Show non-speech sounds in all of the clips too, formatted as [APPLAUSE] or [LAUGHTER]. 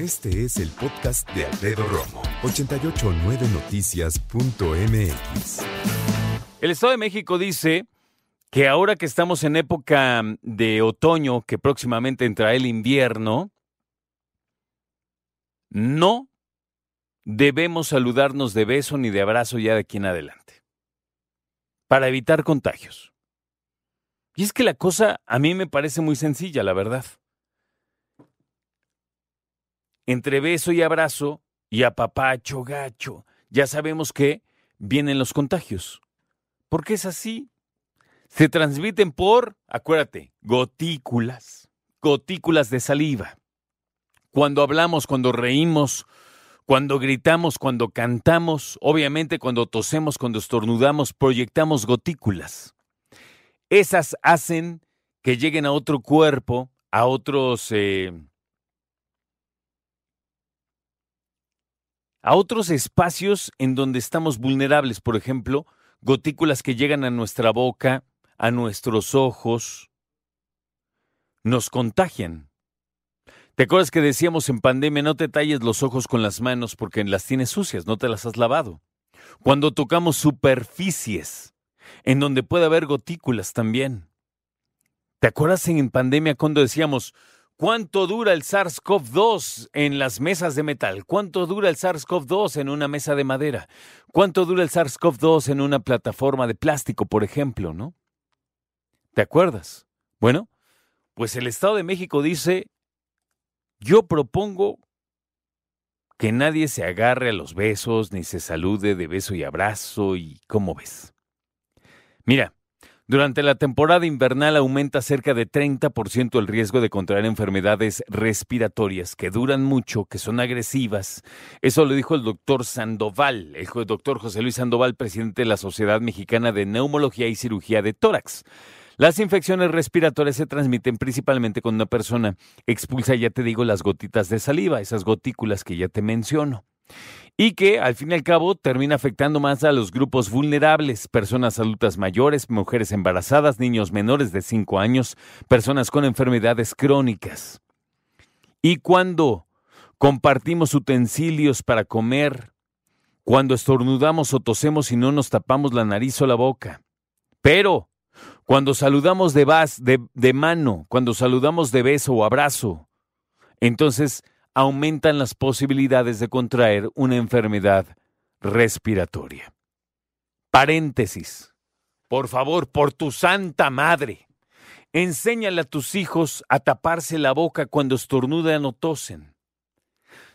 Este es el podcast de Alfredo Romo, 889noticias.mx. El Estado de México dice que ahora que estamos en época de otoño, que próximamente entrará el invierno, no debemos saludarnos de beso ni de abrazo ya de aquí en adelante, para evitar contagios. Y es que la cosa a mí me parece muy sencilla, la verdad. Entre beso y abrazo y apapacho gacho, ya sabemos que vienen los contagios. Porque es así. Se transmiten por, acuérdate, gotículas, gotículas de saliva. Cuando hablamos, cuando reímos, cuando gritamos, cuando cantamos, obviamente cuando tosemos, cuando estornudamos, proyectamos gotículas. Esas hacen que lleguen a otro cuerpo, a otros... Eh, a otros espacios en donde estamos vulnerables, por ejemplo, gotículas que llegan a nuestra boca, a nuestros ojos, nos contagian. ¿Te acuerdas que decíamos en pandemia no te talles los ojos con las manos porque las tienes sucias, no te las has lavado? Cuando tocamos superficies, en donde puede haber gotículas también. ¿Te acuerdas en pandemia cuando decíamos, ¿cuánto dura el SARS-CoV-2 en las mesas de metal? ¿Cuánto dura el SARS-CoV-2 en una mesa de madera? ¿Cuánto dura el SARS-CoV-2 en una plataforma de plástico, por ejemplo, no? ¿Te acuerdas? Bueno, pues el Estado de México dice, yo propongo que nadie se agarre a los besos ni se salude de beso y abrazo y ¿cómo ves? Mira, durante la temporada invernal aumenta cerca de 30% el riesgo de contraer enfermedades respiratorias que duran mucho, que son agresivas. Eso lo dijo el doctor Sandoval, el doctor José Luis Sandoval, presidente de la Sociedad Mexicana de Neumología y Cirugía de Tórax. Las infecciones respiratorias se transmiten principalmente cuando una persona expulsa, ya te digo, las gotitas de saliva, esas gotículas que ya te menciono. Y que al fin y al cabo termina afectando más a los grupos vulnerables, personas adultas mayores, mujeres embarazadas, niños menores de 5 años, personas con enfermedades crónicas. Y cuando compartimos utensilios para comer, cuando estornudamos o tosemos y no nos tapamos la nariz o la boca. Pero cuando saludamos de, de, mano, cuando saludamos de beso o abrazo, entonces aumentan las posibilidades de contraer una enfermedad respiratoria. Paréntesis. Por favor, por tu santa madre, enséñale a tus hijos a taparse la boca cuando estornudan o tosen.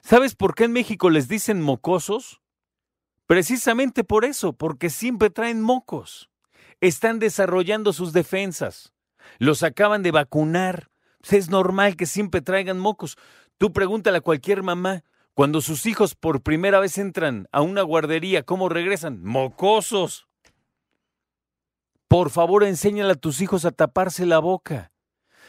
¿Sabes por qué en México les dicen mocosos? Precisamente por eso, porque siempre traen mocos están desarrollando sus defensas. Los acaban de vacunar. Es normal que siempre traigan mocos. Tú pregúntale a cualquier mamá, cuando sus hijos por primera vez entran a una guardería, ¿cómo regresan? Mocosos. Por favor, enséñale a tus hijos a taparse la boca.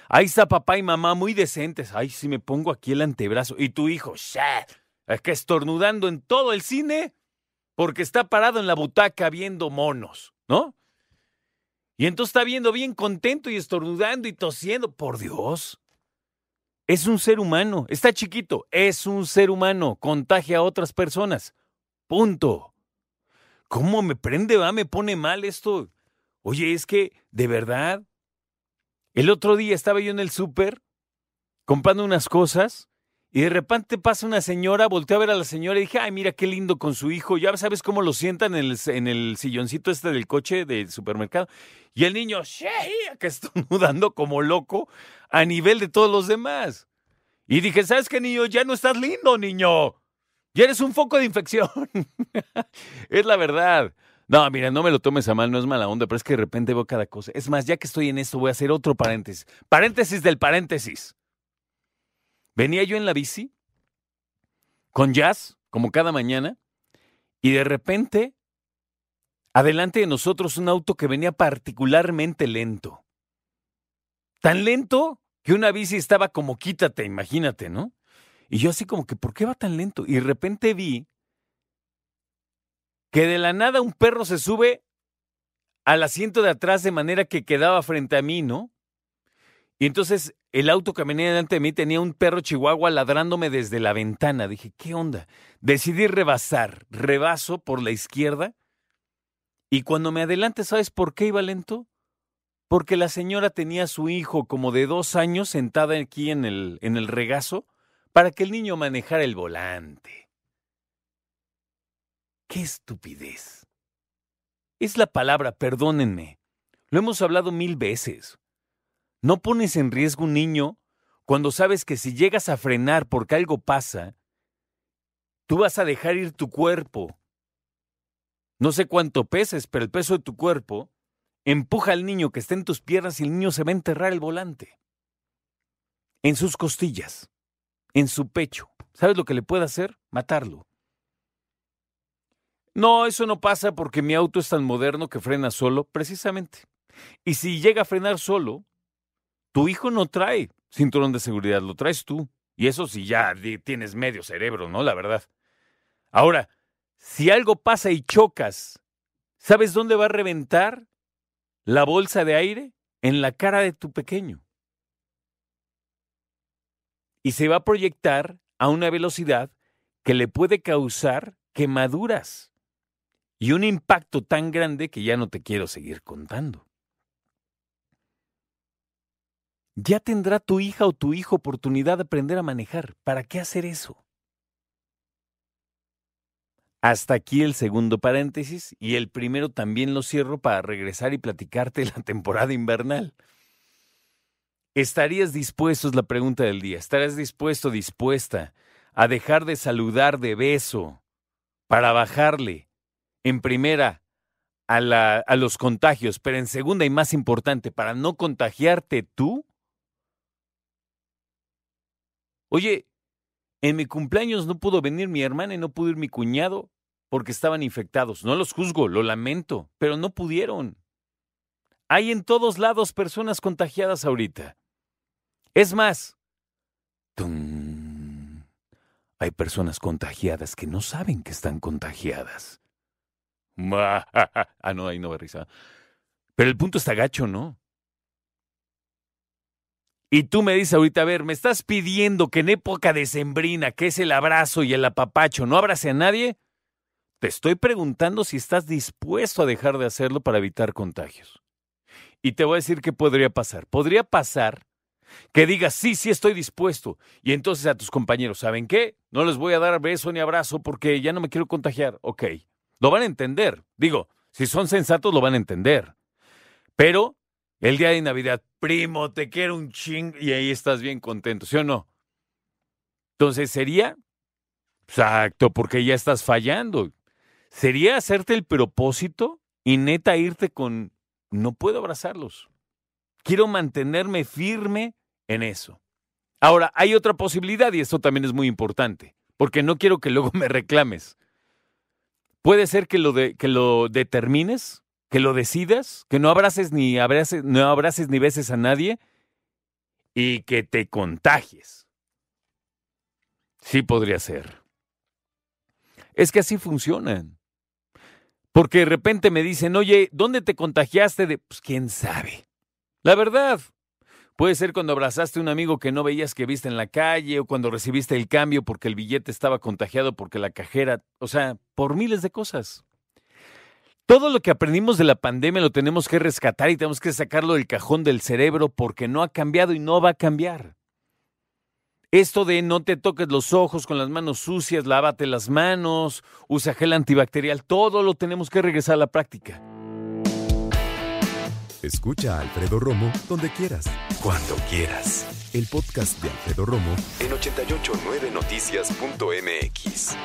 Ahí está papá y mamá muy decentes. Ay, si me pongo aquí el antebrazo. Y tu hijo, es que estornudando en todo el cine porque está parado en la butaca viendo monos, ¿no? Y entonces está viendo bien contento y estornudando y tosiendo. Por Dios. Es un ser humano. Está chiquito. Es un ser humano. Contagia a otras personas. Punto. ¿Cómo me prende, va? Me pone mal esto. Oye, es que, de verdad, el otro día estaba yo en el súper comprando unas cosas y de repente pasa una señora, volteé a ver a la señora y dije, ay, mira qué lindo con su hijo. Ya sabes cómo lo sientan en el, silloncito este del coche del supermercado. Y el niño, que está [LAUGHS] mudando como loco a nivel de todos los demás. Y dije, ¿sabes qué, niño? Ya no estás lindo, niño. Ya eres un foco de infección. [LAUGHS] es la verdad. No, mira, no me lo tomes a mal, no es mala onda, pero es que de repente veo cada cosa. Es más, ya que estoy en esto, voy a hacer otro paréntesis. Paréntesis del paréntesis. Venía yo en la bici con jazz, como cada mañana, y de repente, adelante de nosotros un auto que venía particularmente lento. Tan lento que una bici estaba como quítate, imagínate, ¿no? Y yo así como que, ¿por qué va tan lento? Y de repente vi que de la nada un perro se sube al asiento de atrás de manera que quedaba frente a mí, ¿no? Y entonces el auto que venía delante de mí tenía un perro chihuahua ladrándome desde la ventana. Dije, ¿qué onda? Decidí rebasar. Rebaso por la izquierda. Y cuando me adelante, ¿sabes por qué iba lento? Porque la señora tenía a su hijo como de dos años sentada aquí en el, en el regazo para que el niño manejara el volante. ¡Qué estupidez! Es la palabra, perdónenme. Lo hemos hablado mil veces. No pones en riesgo un niño cuando sabes que si llegas a frenar porque algo pasa, tú vas a dejar ir tu cuerpo. No sé cuánto peses, pero el peso de tu cuerpo empuja al niño que está en tus piernas y el niño se va a enterrar el volante. En sus costillas, en su pecho. ¿Sabes lo que le puede hacer? Matarlo. No, eso no pasa porque mi auto es tan moderno que frena solo, precisamente. Y si llega a frenar solo, tu hijo no trae cinturón de seguridad, lo traes tú. Y eso si ya tienes medio cerebro, ¿no? La verdad. Ahora, si algo pasa y chocas, ¿sabes dónde va a reventar la bolsa de aire? En la cara de tu pequeño. Y se va a proyectar a una velocidad que le puede causar quemaduras y un impacto tan grande que ya no te quiero seguir contando. Ya tendrá tu hija o tu hijo oportunidad de aprender a manejar. ¿Para qué hacer eso? Hasta aquí el segundo paréntesis y el primero también lo cierro para regresar y platicarte [LAUGHS] la temporada invernal. ¿Estarías dispuesto, es la pregunta del día, estarías dispuesto, dispuesta a dejar de saludar de beso para bajarle en primera a los contagios, pero en segunda y más importante, para no contagiarte tú? Oye, en mi cumpleaños no pudo venir mi hermana y no pudo ir mi cuñado porque estaban infectados. No los juzgo, lo lamento, pero no pudieron. Hay en todos lados personas contagiadas ahorita. Es más, hay personas contagiadas que no saben que están contagiadas. [LAUGHS] ah, no, ahí no va risa. Pero el punto está gacho, ¿no? Y tú me dices ahorita, a ver, me estás pidiendo que en época de sembrina, que es el abrazo y el apapacho, no abrace a nadie. Te estoy preguntando si estás dispuesto a dejar de hacerlo para evitar contagios. Y te voy a decir qué podría pasar. Podría pasar que digas, sí, sí estoy dispuesto. Y entonces a tus compañeros, ¿saben qué? No les voy a dar beso ni abrazo porque ya no me quiero contagiar. Ok, lo van a entender. Digo, si son sensatos, lo van a entender. Pero el día de Navidad, primo, te quiero un ching y ahí estás bien contento, ¿sí o no? Entonces sería, exacto, porque ya estás fallando. Sería hacerte el propósito y neta irte con, no puedo abrazarlos. Quiero mantenerme firme en eso. Ahora, hay otra posibilidad y esto también es muy importante, porque no quiero que luego [LAUGHS] me reclames. Puede ser que lo, que lo determines que lo decidas, que no abraces ni abraces, no abraces ni beses a nadie y que te contagies. Sí podría ser. Es que así funcionan. Porque de repente me dicen, oye, ¿dónde te contagiaste de...? Pues quién sabe. La verdad. Puede ser cuando abrazaste a un amigo que no veías que viste en la calle o cuando recibiste el cambio porque el billete estaba contagiado porque la cajera, o sea, por miles de cosas. Todo lo que aprendimos de la pandemia lo tenemos que rescatar y tenemos que sacarlo del cajón del cerebro porque no ha cambiado y no va a cambiar. Esto de no te toques los ojos con las manos sucias, lávate las manos, usa gel antibacterial, todo lo tenemos que regresar a la práctica. Escucha a Alfredo Romo donde quieras, cuando quieras. El podcast de Alfredo Romo en 889noticias.mx.